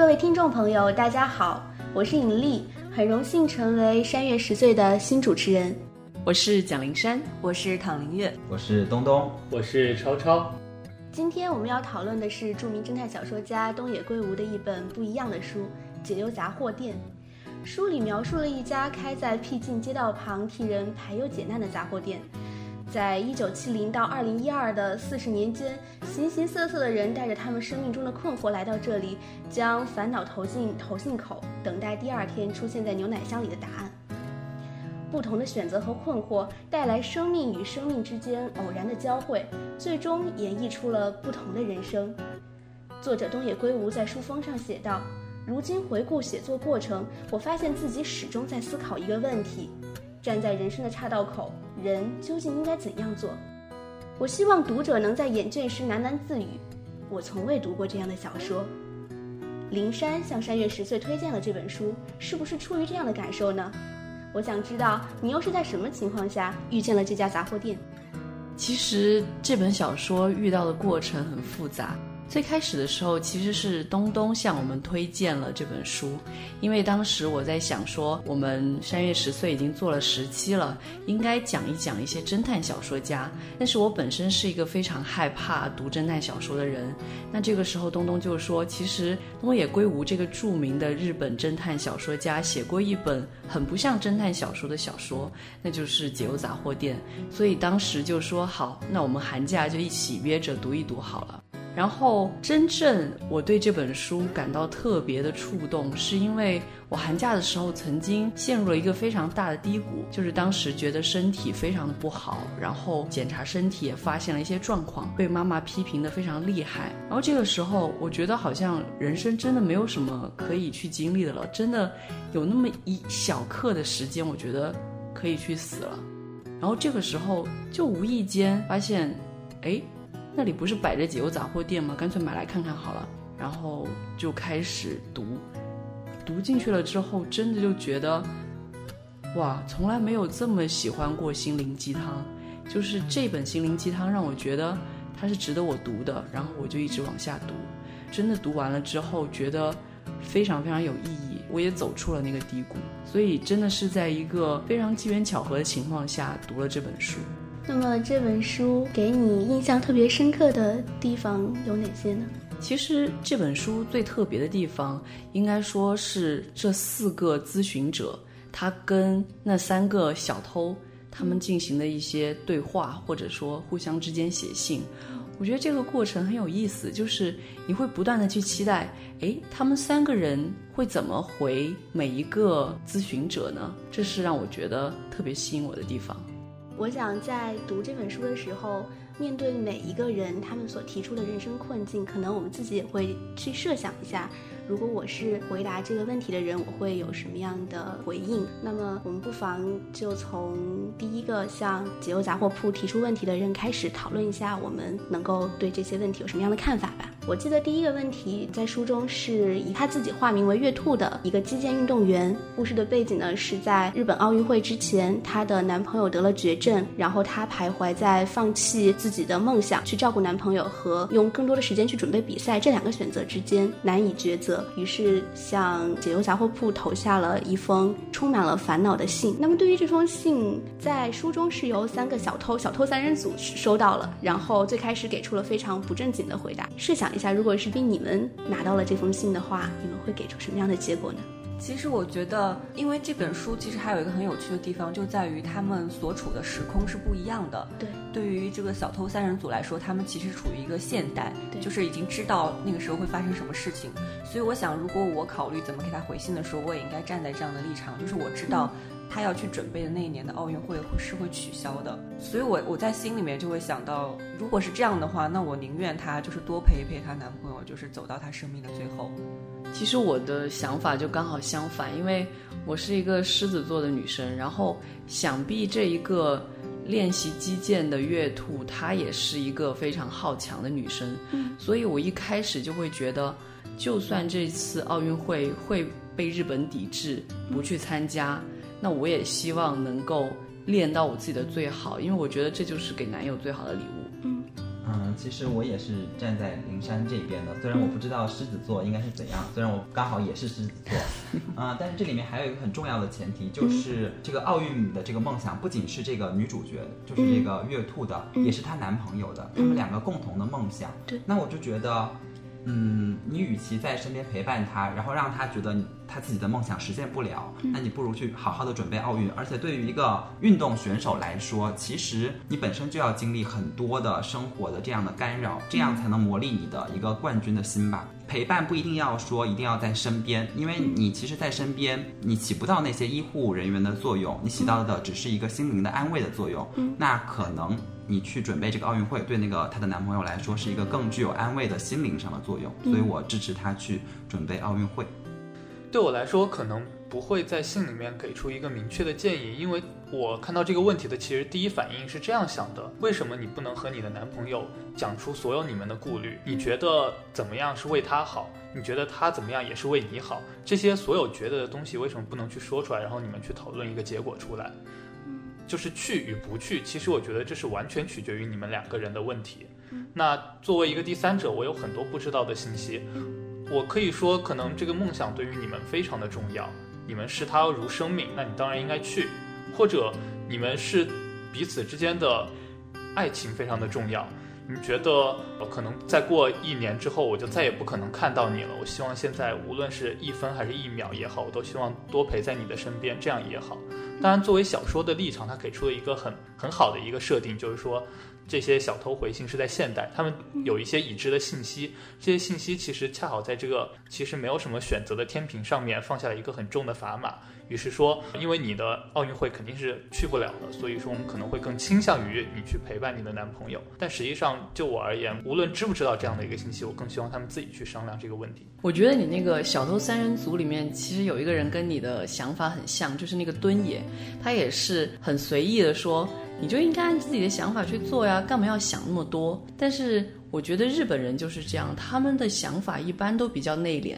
各位听众朋友，大家好，我是尹丽，很荣幸成为山月十岁的新主持人。我是蒋灵山，我是唐林月，我是东东，我是超超。今天我们要讨论的是著名侦探小说家东野圭吾的一本不一样的书《解忧杂货店》。书里描述了一家开在僻静街道旁替人排忧解难的杂货店。在一九七零到二零一二的四十年间，形形色色的人带着他们生命中的困惑来到这里，将烦恼投进投信口，等待第二天出现在牛奶箱里的答案。不同的选择和困惑带来生命与生命之间偶然的交汇，最终演绎出了不同的人生。作者东野圭吾在书封上写道：“如今回顾写作过程，我发现自己始终在思考一个问题。”站在人生的岔道口，人究竟应该怎样做？我希望读者能在眼倦时喃喃自语：“我从未读过这样的小说。”灵山向山月十岁推荐了这本书，是不是出于这样的感受呢？我想知道你又是在什么情况下遇见了这家杂货店？其实这本小说遇到的过程很复杂。最开始的时候，其实是东东向我们推荐了这本书，因为当时我在想说，我们山月十岁已经做了十期了，应该讲一讲一些侦探小说家。但是我本身是一个非常害怕读侦探小说的人，那这个时候东东就说，其实东野圭吾这个著名的日本侦探小说家写过一本很不像侦探小说的小说，那就是《解忧杂货店》，所以当时就说好，那我们寒假就一起约着读一读好了。然后，真正我对这本书感到特别的触动，是因为我寒假的时候曾经陷入了一个非常大的低谷，就是当时觉得身体非常的不好，然后检查身体也发现了一些状况，被妈妈批评的非常厉害。然后这个时候，我觉得好像人生真的没有什么可以去经历的了，真的有那么一小刻的时间，我觉得可以去死了。然后这个时候就无意间发现，哎。那里不是摆着解忧杂货店吗？干脆买来看看好了。然后就开始读，读进去了之后，真的就觉得，哇，从来没有这么喜欢过心灵鸡汤。就是这本心灵鸡汤让我觉得它是值得我读的，然后我就一直往下读。真的读完了之后，觉得非常非常有意义，我也走出了那个低谷。所以真的是在一个非常机缘巧合的情况下读了这本书。那么这本书给你印象特别深刻的地方有哪些呢？其实这本书最特别的地方，应该说是这四个咨询者，他跟那三个小偷他们进行的一些对话，或者说互相之间写信。我觉得这个过程很有意思，就是你会不断的去期待，哎，他们三个人会怎么回每一个咨询者呢？这是让我觉得特别吸引我的地方。我想在读这本书的时候，面对每一个人他们所提出的人生困境，可能我们自己也会去设想一下。如果我是回答这个问题的人，我会有什么样的回应？那么，我们不妨就从第一个向解忧杂货铺提出问题的人开始讨论一下，我们能够对这些问题有什么样的看法吧。我记得第一个问题在书中是以他自己化名为月兔的一个击剑运动员。故事的背景呢是在日本奥运会之前，她的男朋友得了绝症，然后她徘徊在放弃自己的梦想去照顾男朋友和用更多的时间去准备比赛这两个选择之间难以抉择。于是向解忧杂货铺投下了一封充满了烦恼的信。那么对于这封信，在书中是由三个小偷小偷三人组收到了，然后最开始给出了非常不正经的回答。试想一下，如果是被你们拿到了这封信的话，你们会给出什么样的结果呢？其实我觉得，因为这本书其实还有一个很有趣的地方，就在于他们所处的时空是不一样的。对，对于这个小偷三人组来说，他们其实处于一个现代，就是已经知道那个时候会发生什么事情。所以我想，如果我考虑怎么给他回信的时候，我也应该站在这样的立场，就是我知道他要去准备的那一年的奥运会是会取消的。所以我我在心里面就会想到，如果是这样的话，那我宁愿她就是多陪一陪她男朋友，就是走到她生命的最后。其实我的想法就刚好相反，因为我是一个狮子座的女生，然后想必这一个练习击剑的月兔，她也是一个非常好强的女生，所以我一开始就会觉得，就算这次奥运会会被日本抵制，不去参加，那我也希望能够练到我自己的最好，因为我觉得这就是给男友最好的礼物。嗯。其实我也是站在灵山这边的，虽然我不知道狮子座应该是怎样，虽然我刚好也是狮子座，啊、但是这里面还有一个很重要的前提，就是这个奥运的这个梦想不仅是这个女主角，就是这个月兔的，也是她男朋友的，他们两个共同的梦想。对那我就觉得。嗯，你与其在身边陪伴他，然后让他觉得他自己的梦想实现不了，那你不如去好好的准备奥运。而且对于一个运动选手来说，其实你本身就要经历很多的生活的这样的干扰，这样才能磨砺你的一个冠军的心吧。陪伴不一定要说一定要在身边，因为你其实，在身边你起不到那些医护人员的作用，你起到的只是一个心灵的安慰的作用。那可能你去准备这个奥运会，对那个她的男朋友来说是一个更具有安慰的心灵上的作用，所以我支持她去准备奥运会。对我来说，可能不会在信里面给出一个明确的建议，因为我看到这个问题的其实第一反应是这样想的：为什么你不能和你的男朋友讲出所有你们的顾虑？你觉得怎么样是为他好？你觉得他怎么样也是为你好？这些所有觉得的东西，为什么不能去说出来，然后你们去讨论一个结果出来？就是去与不去，其实我觉得这是完全取决于你们两个人的问题。那作为一个第三者，我有很多不知道的信息，我可以说，可能这个梦想对于你们非常的重要，你们视它如生命，那你当然应该去；或者你们是彼此之间的爱情非常的重要，你你觉得呃可能再过一年之后，我就再也不可能看到你了。我希望现在无论是一分还是一秒也好，我都希望多陪在你的身边，这样也好。当然，作为小说的立场，它给出了一个很很好的一个设定，就是说这些小偷回信是在现代，他们有一些已知的信息，这些信息其实恰好在这个其实没有什么选择的天平上面放下了一个很重的砝码。于是说，因为你的奥运会肯定是去不了的，所以说我们可能会更倾向于你去陪伴你的男朋友。但实际上，就我而言，无论知不知道这样的一个信息，我更希望他们自己去商量这个问题。我觉得你那个小偷三人组里面，其实有一个人跟你的想法很像，就是那个敦野，他也是很随意的说，你就应该按自己的想法去做呀，干嘛要想那么多？但是我觉得日本人就是这样，他们的想法一般都比较内敛，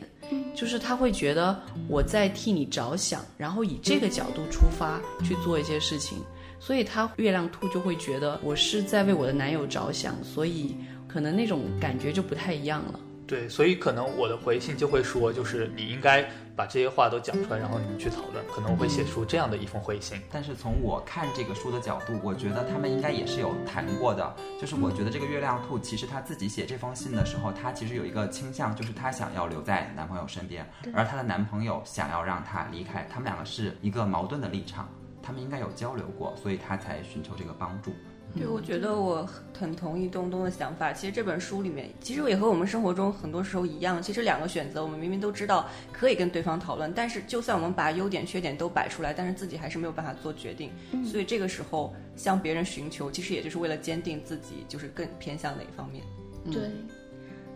就是他会觉得我在替你着想，然后以这个角度出发去做一些事情，所以他月亮兔就会觉得我是在为我的男友着想，所以可能那种感觉就不太一样了。对，所以可能我的回信就会说，就是你应该把这些话都讲出来，然后你们去讨论，可能我会写出这样的一封回信。但是从我看这个书的角度，我觉得他们应该也是有谈过的。就是我觉得这个月亮兔其实他自己写这封信的时候，他其实有一个倾向，就是他想要留在男朋友身边，而她的男朋友想要让她离开，他们两个是一个矛盾的立场，他们应该有交流过，所以他才寻求这个帮助。对，我觉得我很同意东东的想法。其实这本书里面，其实也和我们生活中很多时候一样。其实两个选择，我们明明都知道可以跟对方讨论，但是就算我们把优点、缺点都摆出来，但是自己还是没有办法做决定。所以这个时候向别人寻求，其实也就是为了坚定自己，就是更偏向哪一方面。对，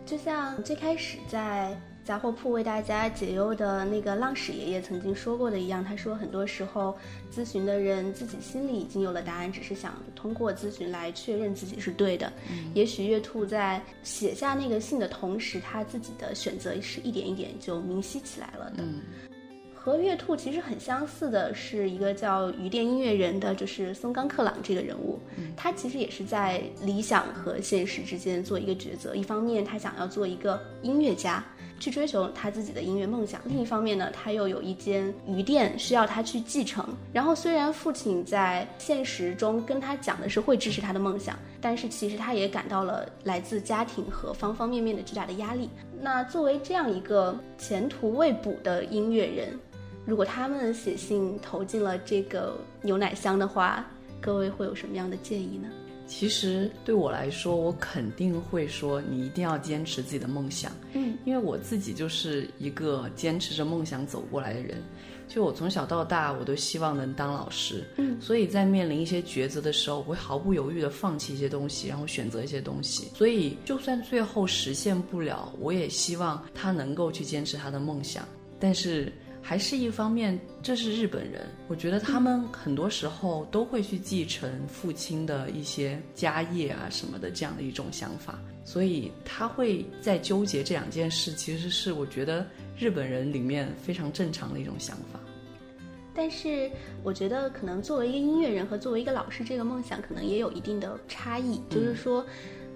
就像最开始在杂货铺为大家解忧的那个浪矢爷爷曾经说过的一样，他说很多时候咨询的人自己心里已经有了答案，只是想通过咨询来确认自己是对的。也许月兔在写下那个信的同时，他自己的选择是一点一点就明晰起来了的。和月兔其实很相似的是一个叫鱼店音乐人的，就是松冈克朗这个人物，他其实也是在理想和现实之间做一个抉择。一方面，他想要做一个音乐家，去追求他自己的音乐梦想；另一方面呢，他又有一间鱼店需要他去继承。然后，虽然父亲在现实中跟他讲的是会支持他的梦想，但是其实他也感到了来自家庭和方方面面的巨大的压力。那作为这样一个前途未卜的音乐人，如果他们写信投进了这个牛奶箱的话，各位会有什么样的建议呢？其实对我来说，我肯定会说你一定要坚持自己的梦想。嗯，因为我自己就是一个坚持着梦想走过来的人。就我从小到大，我都希望能当老师。嗯，所以在面临一些抉择的时候，我会毫不犹豫地放弃一些东西，然后选择一些东西。所以，就算最后实现不了，我也希望他能够去坚持他的梦想。但是。还是一方面，这是日本人，我觉得他们很多时候都会去继承父亲的一些家业啊什么的这样的一种想法，所以他会在纠结这两件事，其实是我觉得日本人里面非常正常的一种想法。但是我觉得，可能作为一个音乐人和作为一个老师，这个梦想可能也有一定的差异。就是说，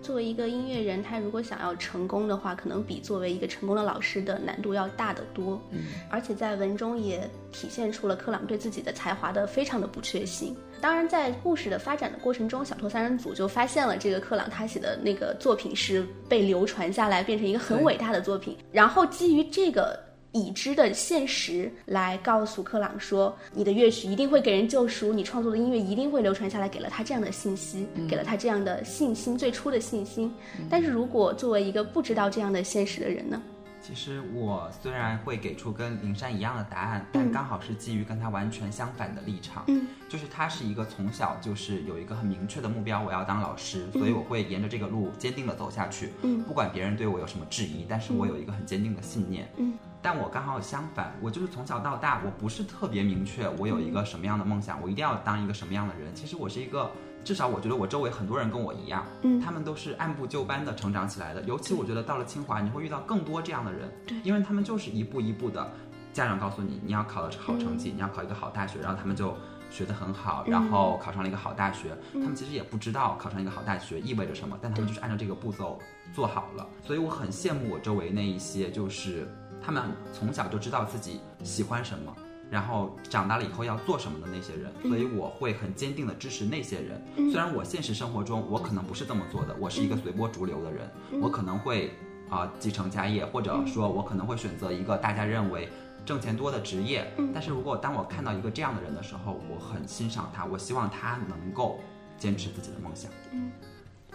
作为一个音乐人，他如果想要成功的话，可能比作为一个成功的老师的难度要大得多。嗯，而且在文中也体现出了克朗对自己的才华的非常的不确信。当然，在故事的发展的过程中，小偷三人组就发现了这个克朗他写的那个作品是被流传下来，变成一个很伟大的作品。然后基于这个。已知的现实来告诉克朗说，你的乐曲一定会给人救赎，你创作的音乐一定会流传下来，给了他这样的信息，给了他这样的信心，最初的信心。但是如果作为一个不知道这样的现实的人呢？其实我虽然会给出跟林珊一样的答案，但刚好是基于跟他完全相反的立场。嗯，就是他是一个从小就是有一个很明确的目标，我要当老师，所以我会沿着这个路坚定的走下去。嗯，不管别人对我有什么质疑，但是我有一个很坚定的信念。嗯。但我刚好相反，我就是从小到大，我不是特别明确我有一个什么样的梦想，我一定要当一个什么样的人。其实我是一个，至少我觉得我周围很多人跟我一样，嗯，他们都是按部就班的成长起来的。尤其我觉得到了清华，你会遇到更多这样的人，对，因为他们就是一步一步的，家长告诉你你要考的好成绩，你要考一个好大学，然后他们就学得很好，然后考上了一个好大学。他们其实也不知道考上一个好大学意味着什么，但他们就是按照这个步骤做好了。所以我很羡慕我周围那一些就是。他们从小就知道自己喜欢什么，然后长大了以后要做什么的那些人，所以我会很坚定的支持那些人。虽然我现实生活中我可能不是这么做的，我是一个随波逐流的人，我可能会啊继承家业，或者说我可能会选择一个大家认为挣钱多的职业。但是如果当我看到一个这样的人的时候，我很欣赏他，我希望他能够坚持自己的梦想。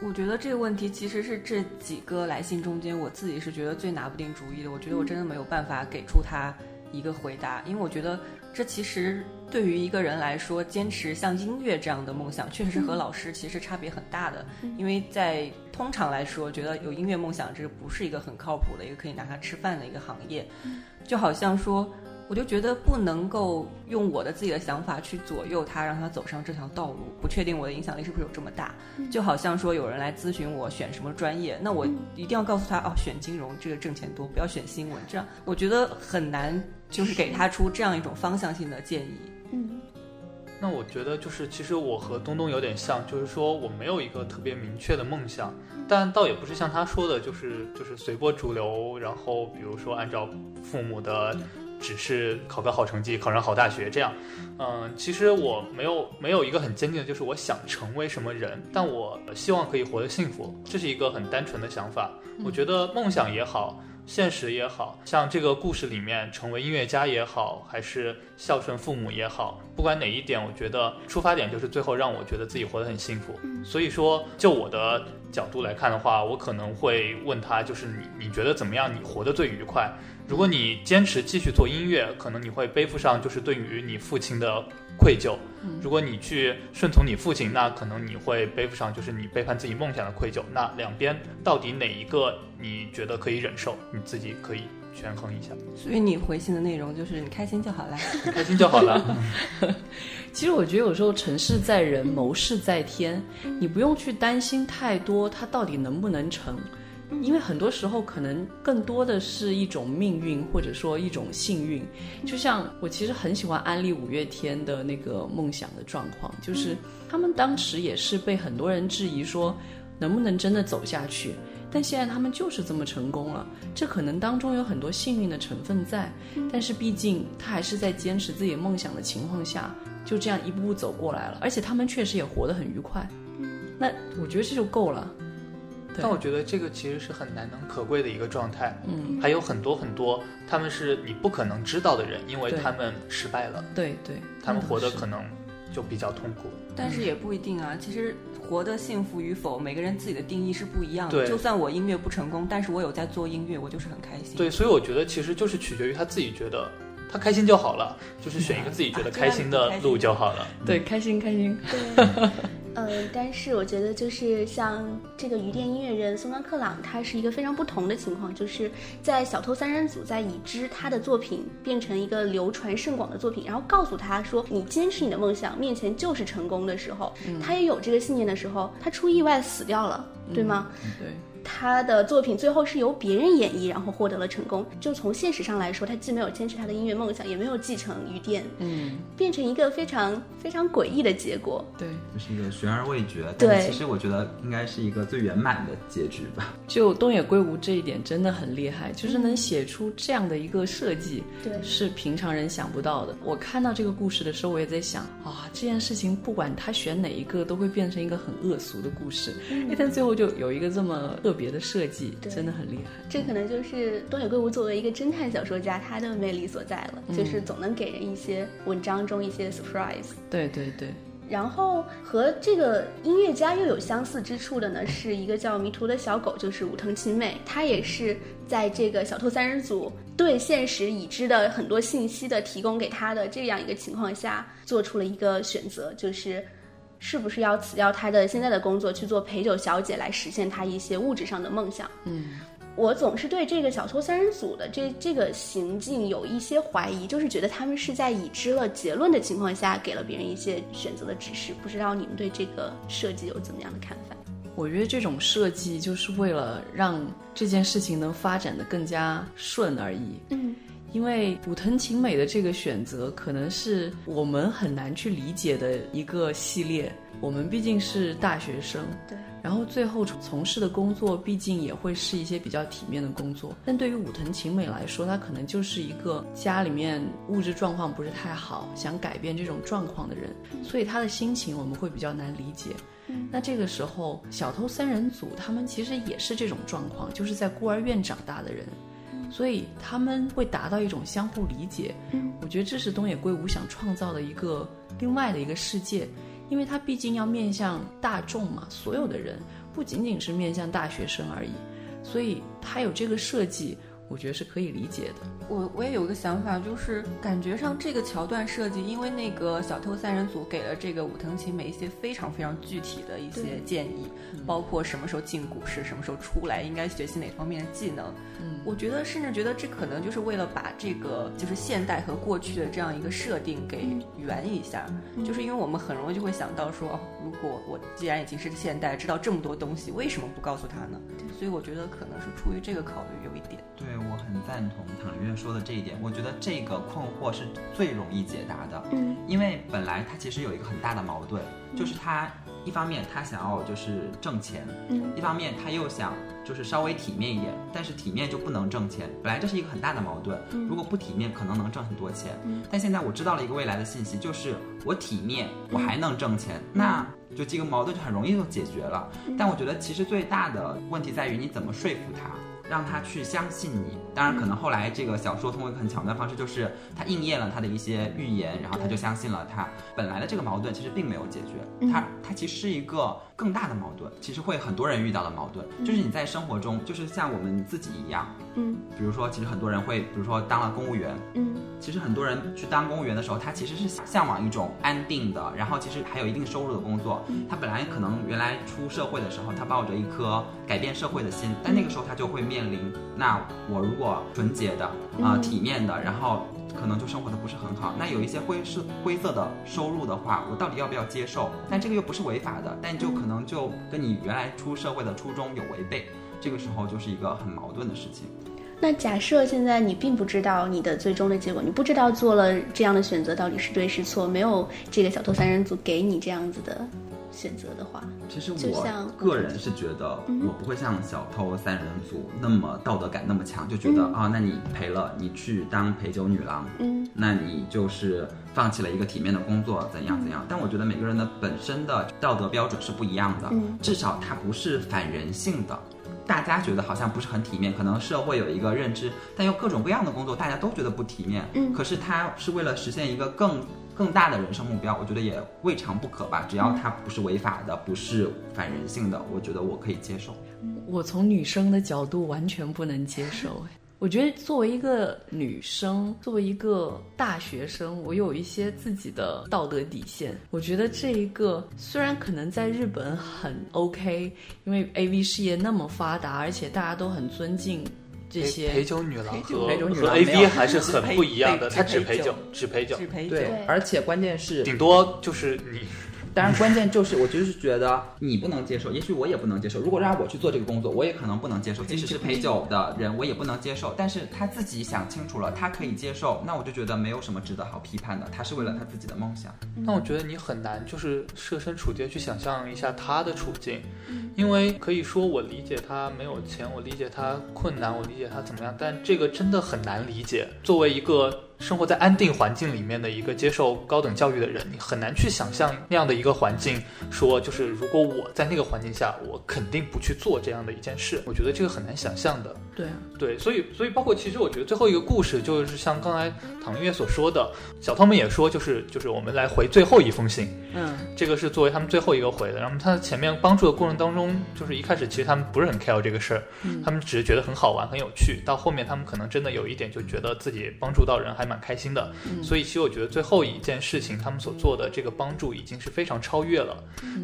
我觉得这个问题其实是这几个来信中间，我自己是觉得最拿不定主意的。我觉得我真的没有办法给出他一个回答，因为我觉得这其实对于一个人来说，坚持像音乐这样的梦想，确实是和老师其实差别很大的。因为在通常来说，觉得有音乐梦想这不是一个很靠谱的一个可以拿它吃饭的一个行业，就好像说。我就觉得不能够用我的自己的想法去左右他，让他走上这条道路。不确定我的影响力是不是有这么大？就好像说有人来咨询我选什么专业，那我一定要告诉他哦，选金融这个挣钱多，不要选新闻。这样我觉得很难，就是给他出这样一种方向性的建议。嗯，那我觉得就是其实我和东东有点像，就是说我没有一个特别明确的梦想，但倒也不是像他说的，就是就是随波逐流，然后比如说按照父母的。只是考个好成绩，考上好大学这样，嗯，其实我没有没有一个很坚定的，就是我想成为什么人，但我希望可以活得幸福，这是一个很单纯的想法。我觉得梦想也好，现实也好像这个故事里面成为音乐家也好，还是孝顺父母也好，不管哪一点，我觉得出发点就是最后让我觉得自己活得很幸福。所以说，就我的角度来看的话，我可能会问他，就是你你觉得怎么样？你活得最愉快？如果你坚持继续做音乐，可能你会背负上就是对于你父亲的愧疚；如果你去顺从你父亲，那可能你会背负上就是你背叛自己梦想的愧疚。那两边到底哪一个你觉得可以忍受？你自己可以权衡一下。所以你回信的内容就是你开心就好了，开心就好了。其实我觉得有时候成事在人，谋事在天，你不用去担心太多，它到底能不能成。因为很多时候可能更多的是一种命运，或者说一种幸运。就像我其实很喜欢安利五月天的那个梦想的状况，就是他们当时也是被很多人质疑说能不能真的走下去，但现在他们就是这么成功了。这可能当中有很多幸运的成分在，但是毕竟他还是在坚持自己梦想的情况下，就这样一步步走过来了。而且他们确实也活得很愉快。那我觉得这就够了。但我觉得这个其实是很难能可贵的一个状态。嗯，还有很多很多，他们是你不可能知道的人，因为他们失败了。对对，他们活得可能就比较痛苦。但是也不一定啊，其实活得幸福与否，每个人自己的定义是不一样的。就算我音乐不成功，但是我有在做音乐，我就是很开心。对，所以我觉得其实就是取决于他自己觉得他开心就好了，就是选一个自己觉得开心的路就好了。对，开心开心。对。嗯，但是我觉得就是像这个鱼店音乐人松冈克朗，他是一个非常不同的情况，就是在小偷三人组在已知他的作品变成一个流传甚广的作品，然后告诉他说你坚持你的梦想，面前就是成功的时候，他也有这个信念的时候，他出意外死掉了，对吗？对。他的作品最后是由别人演绎，然后获得了成功。就从现实上来说，他既没有坚持他的音乐梦想，也没有继承余店，嗯，变成一个非常非常诡异的结果。对，就是一个悬而未决。对但其实我觉得应该是一个最圆满的结局吧。就东野圭吾这一点真的很厉害，就是能写出这样的一个设计，对是平常人想不到的。我看到这个故事的时候，我也在想啊，这件事情不管他选哪一个，都会变成一个很恶俗的故事。哎，但最后就有一个这么特别的设计，真的很厉害。这可能就是东野圭吾作为一个侦探小说家，他的魅力所在了，嗯就是总能给人一些文章中一些 surprise。对对对，然后和这个音乐家又有相似之处的呢，是一个叫迷途的小狗，就是武藤晴美，她也是在这个小偷三人组对现实已知的很多信息的提供给他的这样一个情况下，做出了一个选择，就是是不是要辞掉他的现在的工作，去做陪酒小姐，来实现他一些物质上的梦想。嗯，我总是对这个小偷三人组的这这个行径有一些怀疑，就是觉得他们是在已知了结论的情况下，给了别人一些选择的指示。不知道你们对这个设计有怎么样的看法？我觉得这种设计就是为了让这件事情能发展的更加顺而已。嗯，因为武藤晴美的这个选择，可能是我们很难去理解的一个系列。我们毕竟是大学生，对，然后最后从从事的工作，毕竟也会是一些比较体面的工作。但对于武藤晴美来说，她可能就是一个家里面物质状况不是太好，想改变这种状况的人，所以她的心情我们会比较难理解。那这个时候，小偷三人组他们其实也是这种状况，就是在孤儿院长大的人，所以他们会达到一种相互理解。嗯，我觉得这是东野圭吾想创造的一个另外的一个世界，因为他毕竟要面向大众嘛，所有的人，不仅仅是面向大学生而已，所以他有这个设计，我觉得是可以理解的。我我也有个想法，就是感觉上这个桥段设计，因为那个小偷三人组给了这个武藤晴美一些非常非常具体的一些建议，包括什么时候进股市，什么时候出来，应该学习哪方面的技能。嗯，我觉得甚至觉得这可能就是为了把这个就是现代和过去的这样一个设定给圆一下，就是因为我们很容易就会想到说，哦，如果我既然已经是现代，知道这么多东西，为什么不告诉他呢？所以我觉得可能是出于这个考虑有一点。对我很赞同唐月说的这一点，我觉得这个困惑是最容易解答的。嗯，因为本来他其实有一个很大的矛盾，就是他一方面他想要就是挣钱，嗯，一方面他又想就是稍微体面一点，但是体面就不能挣钱，本来这是一个很大的矛盾。如果不体面，可能能挣很多钱，但现在我知道了一个未来的信息，就是我体面，我还能挣钱，那就这个矛盾就很容易就解决了。但我觉得其实最大的问题在于你怎么说服他。让他去相信你，当然可能后来这个小说通过一个很巧妙的方式，就是他应验了他的一些预言，然后他就相信了他。本来的这个矛盾其实并没有解决，它它其实是一个更大的矛盾，其实会很多人遇到的矛盾，就是你在生活中，就是像我们自己一样，嗯，比如说其实很多人会，比如说当了公务员，嗯，其实很多人去当公务员的时候，他其实是向往一种安定的，然后其实还有一定收入的工作。他本来可能原来出社会的时候，他抱着一颗改变社会的心，但那个时候他就会面临，那我如果纯洁的啊、呃体面的，然后可能就生活的不是很好，那有一些灰色灰色的收入的话，我到底要不要接受？但这个又不是违法的，但就可能就跟你原来出社会的初衷有违背，这个时候就是一个很矛盾的事情。那假设现在你并不知道你的最终的结果，你不知道做了这样的选择到底是对是错，没有这个小偷三人组给你这样子的选择的话，其实我个人是觉得，我不会像小偷三人组那么道德感那么强，就觉得、啊，那你赔了，你去当陪酒女郎，嗯，那你就是放弃了一个体面的工作，怎样怎样。但我觉得每个人的本身的道德标准是不一样的，嗯至少它不是反人性的。大家觉得好像不是很体面，可能社会有一个认知，但又各种各样的工作，大家都觉得不体面。嗯可是他是为了实现一个更更大的人生目标，我觉得也未尝不可吧。只要他不是违法的，不是反人性的，我觉得我可以接受。我从女生的角度完全不能接受。哎，我觉得作为一个女生，作为一个大学生，我有一些自己的道德底线。我觉得这一个虽然可能在日本很 OK，因为 AV 事业那么发达，而且大家都很尊敬这些陪酒女郎和陪酒女和 AV 还是很不一样的，只它只陪酒陪酒，只陪酒。只陪酒，对，而且关键是顶多就是你当然，关键就是我就是觉得你不能接受，也许我也不能接受。如果让我去做这个工作，我也可能不能接受。即使是陪酒的人，我也不能接受。但是他自己想清楚了，他可以接受，那我就觉得没有什么值得好批判的。他是为了他自己的梦想。那我觉得你很难就是设身处地去想象一下他的处境，因为可以说我理解他没有钱，我理解他困难，我理解他怎么样，但这个真的很难理解。作为一个。生活在安定环境里面的一个接受高等教育的人，你很难去想象那样的一个环境。说就是如果我在那个环境下，我肯定不去做这样的一件事。我觉得这个很难想象的。对对，所以所以包括其实我觉得最后一个故事就是像刚才唐月所说的，小偷们也说就是就是我们来回最后一封信。嗯，这个是作为他们最后一个回的。然后他前面帮助的过程当中，就是一开始其实他们不是很 care 这个事儿，他们只是觉得很好玩很有趣。到后面他们可能真的有一点就觉得自己帮助到人还蛮开心的。所以其实我觉得最后一件事情他们所做的这个帮助已经是非常超越了。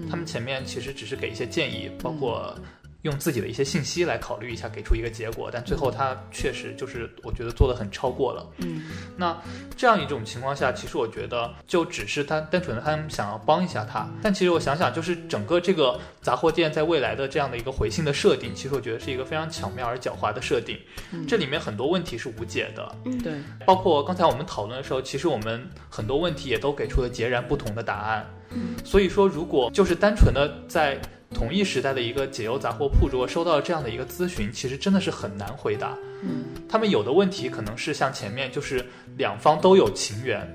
他们前面其实只是给一些建议，包括。用自己的一些信息来考虑一下，给出一个结果，但最后他确实就是我觉得做的很超过了。嗯，那这样一种情况下，其实我觉得就只是他单纯的他们想要帮一下他，但其实我想想，就是整个这个杂货店在未来的这样的一个回信的设定，其实我觉得是一个非常巧妙而狡猾的设定。嗯这里面很多问题是无解的。嗯，对，包括刚才我们讨论的时候，其实我们很多问题也都给出了截然不同的答案。嗯，所以说如果就是单纯的在。同一时代的一个解忧杂货铺，如果收到这样的一个咨询，其实真的是很难回答。嗯，他们有的问题可能是像前面就是两方都有情缘，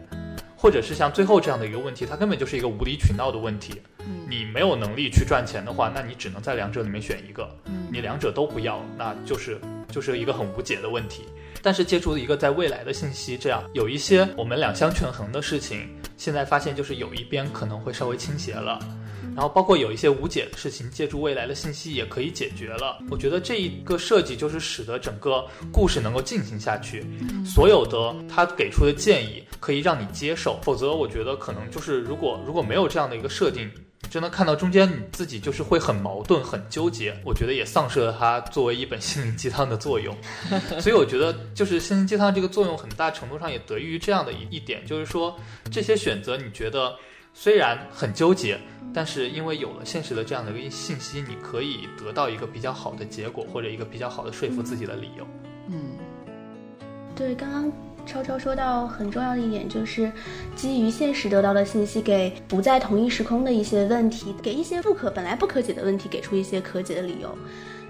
或者是像最后这样的一个问题，它根本就是一个无理取闹的问题。嗯，你没有能力去赚钱的话，那你只能在两者里面选一个。嗯，你两者都不要，那就是就是一个很无解的问题。但是借助一个在未来的信息，这样有一些我们两相权衡的事情，现在发现就是有一边可能会稍微倾斜了。然后包括有一些无解的事情，借助未来的信息也可以解决了。我觉得这一个设计就是使得整个故事能够进行下去。所有的他给出的建议可以让你接受，否则我觉得可能就是如果如果没有这样的一个设定，真的看到中间你自己就是会很矛盾、很纠结。我觉得也丧失了它作为一本心灵鸡汤的作用。所以我觉得就是心灵鸡汤这个作用很大程度上也得益于这样的一一点，就是说这些选择你觉得。虽然很纠结，但是因为有了现实的这样的一个信息，你可以得到一个比较好的结果，或者一个比较好的说服自己的理由。嗯，对，刚刚超超说到很重要的一点，就是基于现实得到的信息，给不在同一时空的一些问题，给一些不可本来不可解的问题，给出一些可解的理由。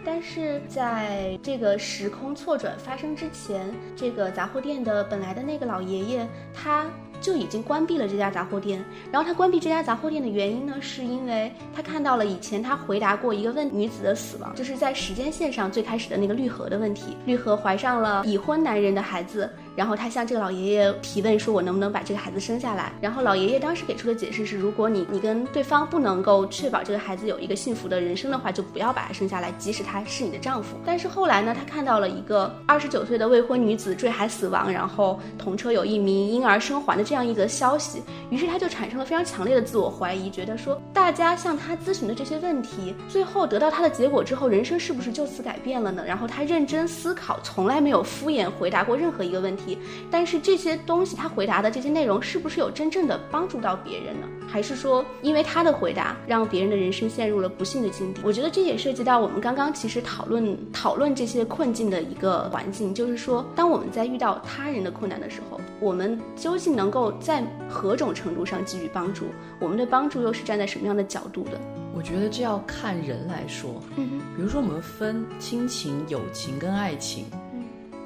但是在这个时空错转发生之前，这个杂货店的本来的那个老爷爷，他。就已经关闭了这家杂货店。然后他关闭这家杂货店的原因呢，是因为他看到了以前他回答过一个问女子的死亡，就是在时间线上最开始的那个绿河的问题。绿河怀上了已婚男人的孩子，然后他向这个老爷爷提问说：“我能不能把这个孩子生下来？”然后老爷爷当时给出的解释是：如果你你跟对方不能够确保这个孩子有一个幸福的人生的话，就不要把他生下来，即使他是你的丈夫。但是后来呢，他看到了一个二十九岁的未婚女子坠海死亡，然后同车有一名婴儿生还的。这样一则消息，于是他就产生了非常强烈的自我怀疑，觉得说大家向他咨询的这些问题，最后得到他的结果之后，人生是不是就此改变了呢？然后他认真思考，从来没有敷衍回答过任何一个问题。但是这些东西他回答的这些内容，是不是有真正的帮助到别人呢？还是说，因为他的回答让别人的人生陷入了不幸的境地？我觉得这也涉及到我们刚刚其实讨论讨论这些困境的一个环境，就是说，当我们在遇到他人的困难的时候，我们究竟能够在何种程度上给予帮助？我们的帮助又是站在什么样的角度的？我觉得这要看人来说。嗯，比如说我们分亲情、友情跟爱情。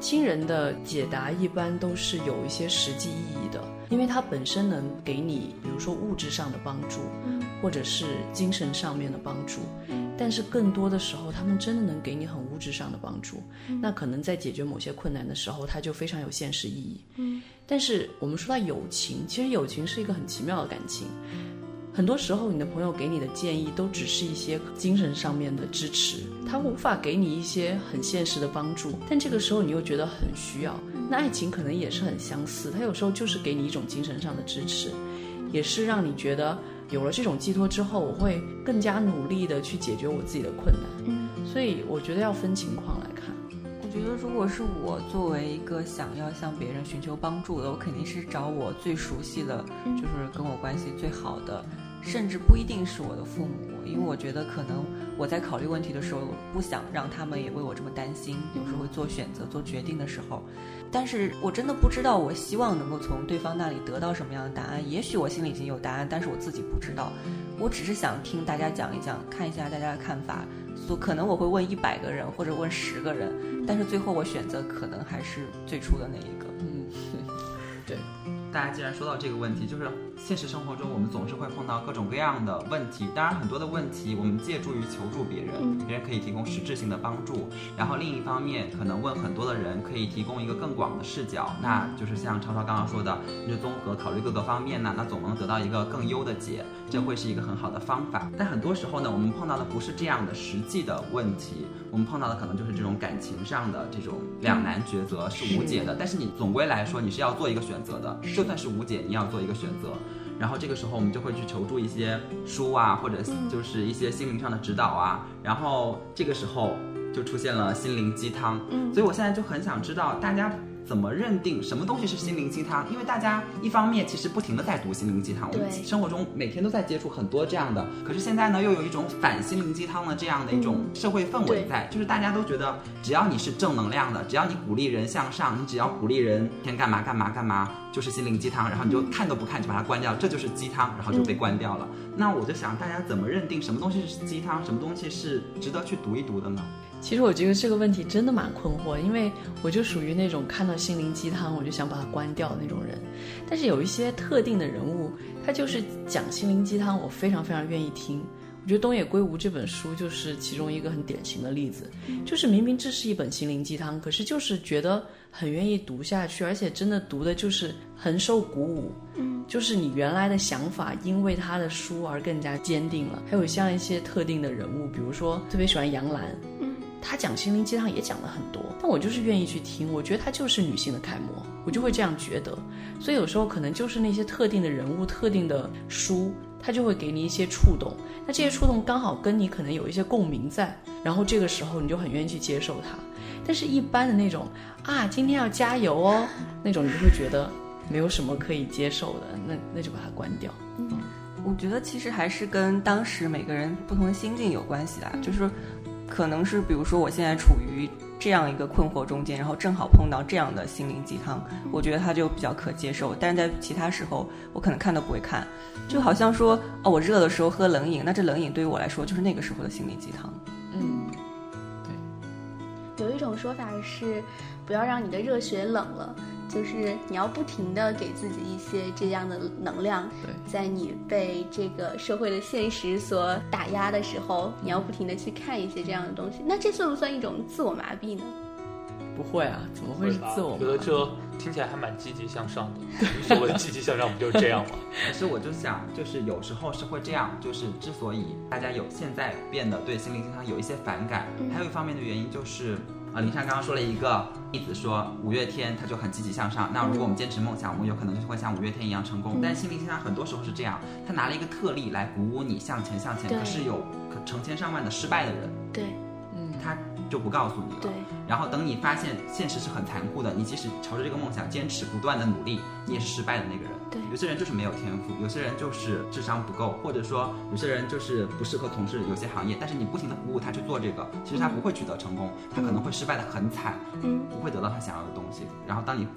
嗯，亲人的解答一般都是有一些实际意义的，因为它本身能给你，比如说物质上的帮助，或者是精神上面的帮助。但是更多的时候，他们真的能给你很物质上的帮助。那可能在解决某些困难的时候，它就非常有现实意义。嗯。但是我们说到友情，其实友情是一个很奇妙的感情。很多时候，你的朋友给你的建议都只是一些精神上面的支持，他无法给你一些很现实的帮助。但这个时候，你又觉得很需要。那爱情可能也是很相似，它有时候就是给你一种精神上的支持，也是让你觉得有了这种寄托之后，我会更加努力的去解决我自己的困难。嗯，所以我觉得要分情况来看。嗯，觉得如果是我作为一个想要向别人寻求帮助的，我肯定是找我最熟悉的，就是跟我关系最好的，甚至不一定是我的父母，因为我觉得可能我在考虑问题的时候，不想让他们也为我这么担心，有时候会做选择、做决定的时候。但是我真的不知道，我希望能够从对方那里得到什么样的答案。也许我心里已经有答案，但是我自己不知道。我只是想听大家讲一讲，看一下大家的看法。所可能我会问一百个人，或者问十个人，但是最后我选择可能还是最初的那一个。嗯，对。大家既然说到这个问题，就是现实生活中我们总是会碰到各种各样的问题。当然，很多的问题我们借助于求助别人，别人可以提供实质性的帮助。然后另一方面，可能问很多的人可以提供一个更广的视角。那就是像超超刚刚说的，就综合考虑各个方面呢，那总能得到一个更优的解。这会是一个很好的方法。但很多时候呢，我们碰到的不是这样的实际的问题，我们碰到的可能就是这种感情上的这种两难抉择是无解的。但是你总归来说，你是要做一个选择的。就算是无解，你要做一个选择，然后这个时候我们就会去求助一些书啊，或者就是一些心灵上的指导啊，然后这个时候就出现了心灵鸡汤。嗯，所以我现在就很想知道大家。怎么认定什么东西是心灵鸡汤？因为大家一方面其实不停的在读心灵鸡汤，我们生活中每天都在接触很多这样的。可是现在呢，又有一种反心灵鸡汤的这样的一种社会氛围在，就是大家都觉得只要你是正能量的，只要你鼓励人向上，你只要鼓励人天干嘛干嘛干嘛，就是心灵鸡汤，然后你就看都不看就把它关掉，这就是鸡汤，然后就被关掉了。那我就想，大家怎么认定什么东西是鸡汤，什么东西是值得去读一读的呢？其实我觉得这个问题真的蛮困惑，因为我就属于那种看到心灵鸡汤我就想把它关掉的那种人。但是有一些特定的人物，他就是讲心灵鸡汤，我非常非常愿意听。我觉得东野圭吾这本书就是其中一个很典型的例子，就是明明这是一本心灵鸡汤，可是就是觉得很愿意读下去，而且真的读的就是很受鼓舞。嗯，就是你原来的想法因为他的书而更加坚定了。还有像一些特定的人物，比如说特别喜欢杨澜。他讲心灵鸡汤也讲了很多，但我就是愿意去听。我觉得他就是女性的楷模，我就会这样觉得。所以有时候可能就是那些特定的人物、特定的书，他就会给你一些触动。那这些触动刚好跟你可能有一些共鸣在，然后这个时候你就很愿意去接受它。但是，一般的那种啊，今天要加油哦，那种你就会觉得没有什么可以接受的，那那就把它关掉。嗯，我觉得其实还是跟当时每个人不同的心境有关系啦，就是。可能是，比如说我现在处于这样一个困惑中间，然后正好碰到这样的心灵鸡汤，我觉得它就比较可接受。但是在其他时候，我可能看都不会看，就好像说，哦，我热的时候喝冷饮，那这冷饮对于我来说就是那个时候的心灵鸡汤。嗯，对。有一种说法是，不要让你的热血冷了。就是你要不停的给自己一些这样的能量，在你被这个社会的现实所打压的时候，你要不停的去看一些这样的东西。那这算不算一种自我麻痹呢？不会啊，怎么会是自我？觉得这听起来还蛮积极向上的。所谓积极向上不就是这样吗？可是我就想，就是有时候是会这样，就是之所以大家有现在变得对心灵鸡汤有一些反感，还有一方面的原因就是。啊，林珊刚刚说了一个例子，说五月天他就很积极向上。那如果我们坚持梦想，我们有可能就会像五月天一样成功。但心灵鸡汤很多时候是这样，他拿了一个特例来鼓舞你向前向前，可是有成千上万的失败的人，对，嗯，他就不告诉你了。对，然后等你发现现实是很残酷的，你即使朝着这个梦想坚持不断的努力，你也是失败的那个人。对，有些人就是没有天赋，有些人就是智商不够，或者说有些人就是不适合从事有些行业。但是你不停的鼓舞他去做这个，其实他不会取得成功，他可能会失败的很惨，嗯，不会得到他想要的东西。然后当你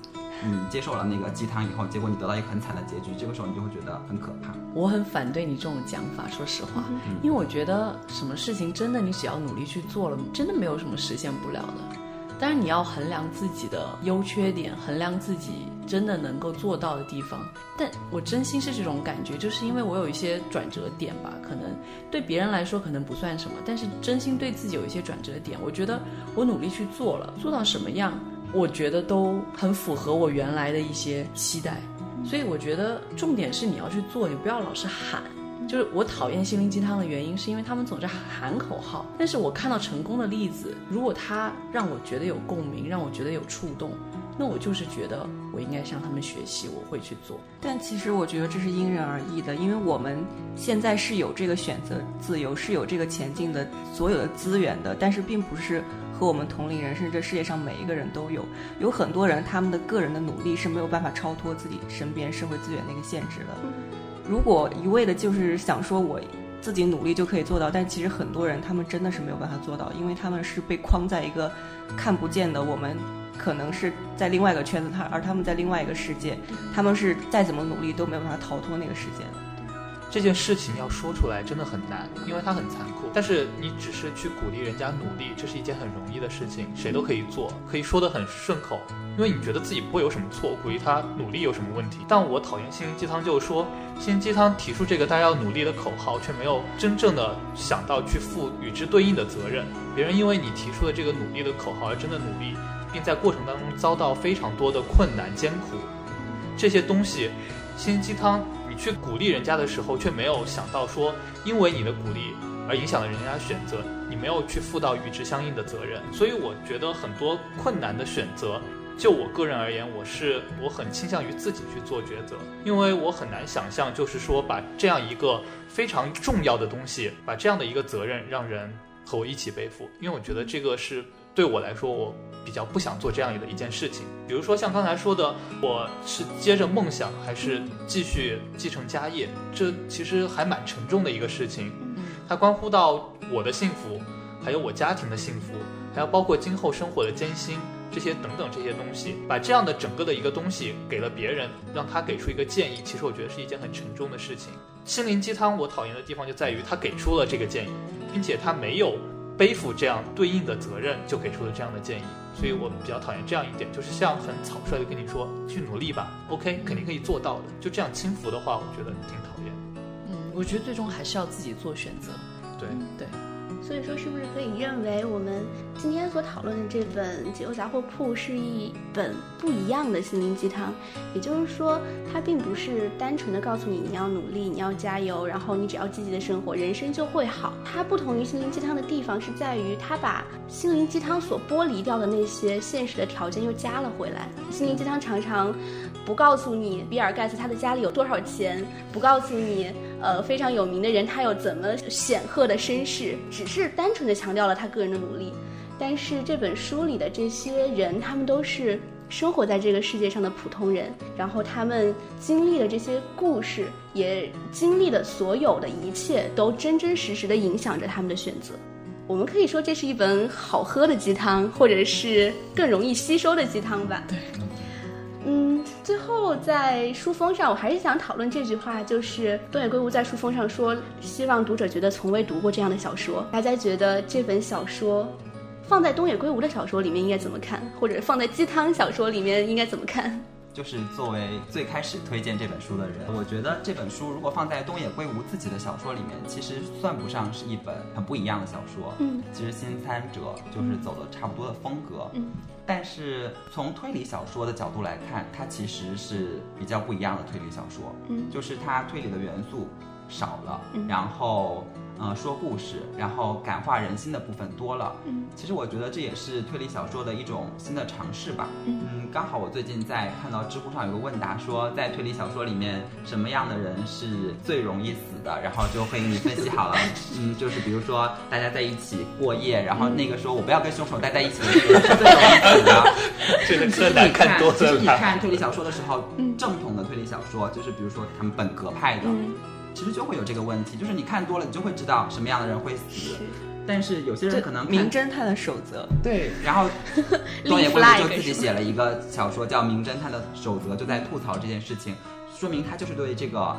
你接受了那个鸡汤以后，结果你得到一个很惨的结局，这个时候你就会觉得很可怕。我很反对你这种讲法，说实话，因为我觉得什么事情真的你只要努力去做了，真的没有什么实现不了的。当然你要衡量自己的优缺点，衡量自己真的能够做到的地方。但我真心是这种感觉，就是因为我有一些转折点吧，可能对别人来说可能不算什么，但是真心对自己有一些转折点。我觉得我努力去做了，做到什么样，我觉得都很符合我原来的一些期待。所以我觉得重点是你要去做，你不要老是喊。就是我讨厌心灵鸡汤的原因，是因为他们总是喊口号。但是我看到成功的例子，如果他让我觉得有共鸣，让我觉得有触动，那我就是觉得我应该向他们学习，我会去做。但其实我觉得这是因人而异的，因为我们现在是有这个选择自由，是有这个前进的所有的资源的，但是并不是和我们同龄人，甚至这世界上每一个人都有。有很多人他们的个人的努力是没有办法超脱自己身边社会资源那个限制的。如果一味的就是想说我。自己努力就可以做到，但其实很多人他们真的是没有办法做到，因为他们是被框在一个看不见的，我们可能是在另外一个圈子，他而他们在另外一个世界，他们是再怎么努力都没有办法逃脱那个世界的。这件事情要说出来真的很难，因为它很残酷。但是你只是去鼓励人家努力，这是一件很容易的事情，谁都可以做，可以说得很顺口。因为你觉得自己不会有什么错，鼓励他努力有什么问题？但我讨厌心灵鸡汤，就是说心灵鸡汤提出这个大家要努力的口号，却没有真正的想到去负与之对应的责任。别人因为你提出的这个努力的口号而真的努力，并在过程当中遭到非常多的困难艰苦，这些东西，心灵鸡汤。去鼓励人家的时候，却没有想到说，因为你的鼓励而影响了人家选择，你没有去负到与之相应的责任。所以我觉得很多困难的选择，就我个人而言，我是我很倾向于自己去做抉择，因为我很难想象，就是说把这样一个非常重要的东西，把这样的一个责任让人和我一起背负，因为我觉得这个是。对我来说，我比较不想做这样的一件事情。比如说像刚才说的，我是接着梦想，还是继续继承家业？这其实还蛮沉重的一个事情。它关乎到我的幸福，还有我家庭的幸福，还要包括今后生活的艰辛这些等等这些东西。把这样的整个的一个东西给了别人，让他给出一个建议，其实我觉得是一件很沉重的事情。心灵鸡汤我讨厌的地方就在于他给出了这个建议，并且他没有。背负这样对应的责任，就给出了这样的建议，所以我比较讨厌这样一点，就是像很草率的跟你说去努力吧，OK，肯定可以做到的，就这样轻浮的话，我觉得挺讨厌。嗯，我觉得最终还是要自己做选择。对对。所以说，是不是可以认为我们今天所讨论的这本《解忧杂货铺》是一本不一样的心灵鸡汤？也就是说，它并不是单纯的告诉你你要努力，你要加油，然后你只要积极的生活，人生就会好。它不同于心灵鸡汤的地方是在于，它把心灵鸡汤所剥离掉的那些现实的条件又加了回来。心灵鸡汤常常不告诉你比尔盖茨他的家里有多少钱，不告诉你。呃，非常有名的人，他有怎么显赫的身世，只是单纯的强调了他个人的努力。但是这本书里的这些人，他们都是生活在这个世界上的普通人，然后他们经历的这些故事，也经历的所有的一切，都真真实实的影响着他们的选择。我们可以说这是一本好喝的鸡汤，或者是更容易吸收的鸡汤吧。对。嗯，最后在书封上，我还是想讨论这句话，就是东野圭吾在书封上说，希望读者觉得从未读过这样的小说。大家觉得这本小说放在东野圭吾的小说里面应该怎么看，或者放在鸡汤小说里面应该怎么看？就是作为最开始推荐这本书的人，我觉得这本书如果放在东野圭吾自己的小说里面，其实算不上是一本很不一样的小说。嗯，其实《新参者》就是走了差不多的风格。嗯。但是从推理小说的角度来看，它其实是比较不一样的推理小说。嗯，就是它推理的元素少了，然后。呃，说故事，然后感化人心的部分多了。嗯，其实我觉得这也是推理小说的一种新的尝试吧。嗯，刚好我最近在看到知乎上有个问答，说在推理小说里面什么样的人是最容易死的，然后就会给你分析好了。嗯，就是比如说大家在一起过夜，然后那个时候我不要跟凶手待在一起的人是最容易死的。这个柯南看多了。其实你看推理小说的时候，正统的推理小说就是比如说他们本格派的。其实就会有这个问题，就是你看多了，你就会知道什么样的人会死。但是有些人可能名侦探的守则对，然后东野圭吾就自己写了一个小说叫《名侦探的守则》，就在吐槽这件事情，说明他就是对这个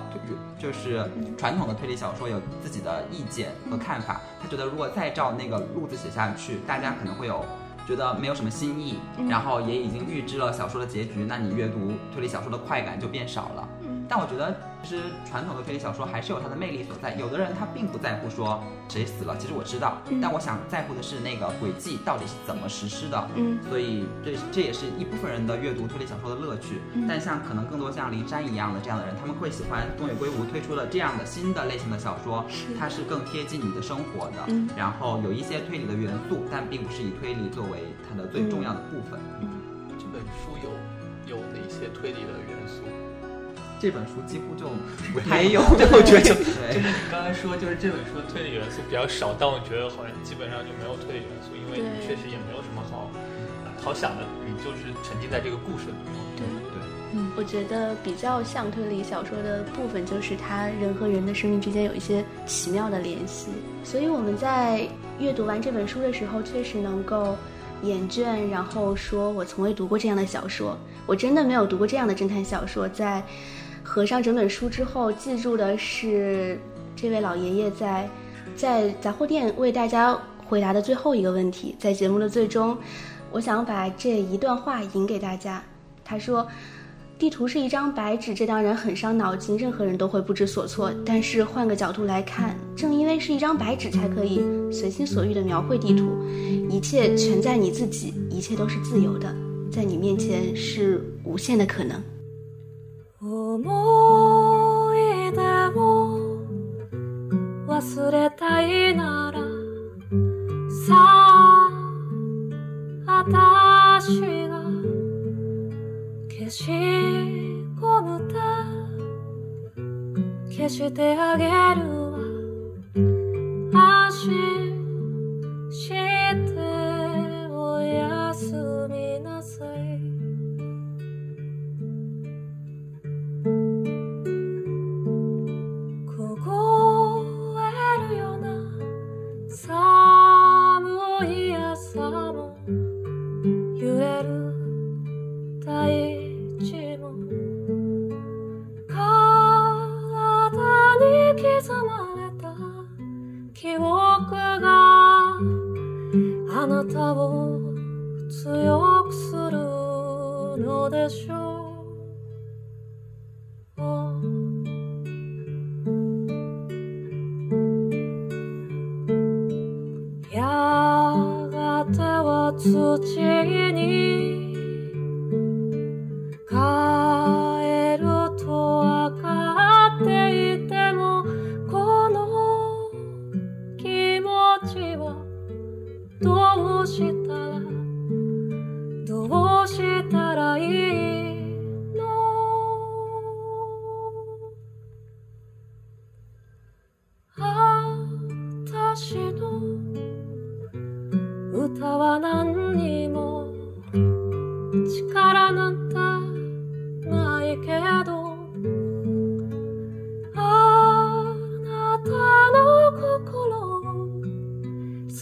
就是传统的推理小说有自己的意见和看法。他觉得如果再照那个路子写下去，大家可能会有觉得没有什么新意，然后也已经预知了小说的结局，那你阅读推理小说的快感就变少了。但我觉得，其实传统的推理小说还是有它的魅力所在。有的人他并不在乎说谁死了，其实我知道，但我想在乎的是那个轨迹到底是怎么实施的。嗯，所以这这也是一部分人的阅读推理小说的乐趣。但像可能更多像林山一样的这样的人，他们会喜欢东野圭吾推出了这样的新的类型的小说，它是更贴近你的生活的，然后有一些推理的元素，但并不是以推理作为它的最重要的部分。这本书有有哪些推理的元素？这本书几乎就 没有，对，我觉得就是你刚才说，就是这本书推理元素比较少，但我觉得好像基本上就没有推理元素，因为你确实也没有什么好好想的，你就是沉浸在这个故事里面。对对，嗯我觉得比较像推理小说的部分，就是它人和人的生命之间有一些奇妙的联系。所以我们在阅读完这本书的时候，确实能够厌倦，然后说我从未读过这样的小说，我真的没有读过这样的侦探小说。在合上整本书之后，记住的是这位老爷爷在在杂货店为大家回答的最后一个问题。在节目的最终，我想把这一段话引给大家。他说。地图是一张白纸，这当然很伤脑筋，任何人都会不知所措。但是换个角度来看，正因为是一张白纸，才可以随心所欲地描绘地图，一切全在你自己，一切都是自由的，在你面前是无限的可能。思い出を忘れたいならさあ私が消し込むた消してあげるわ。安心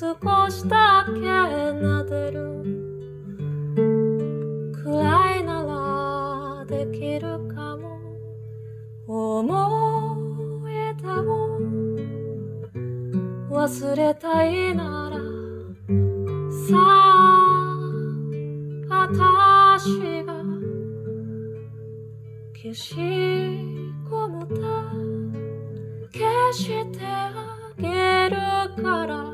少しだけ撫でるくらいならできるかも。思い出を忘れたいならさあ私が消し込むた消してあげるから。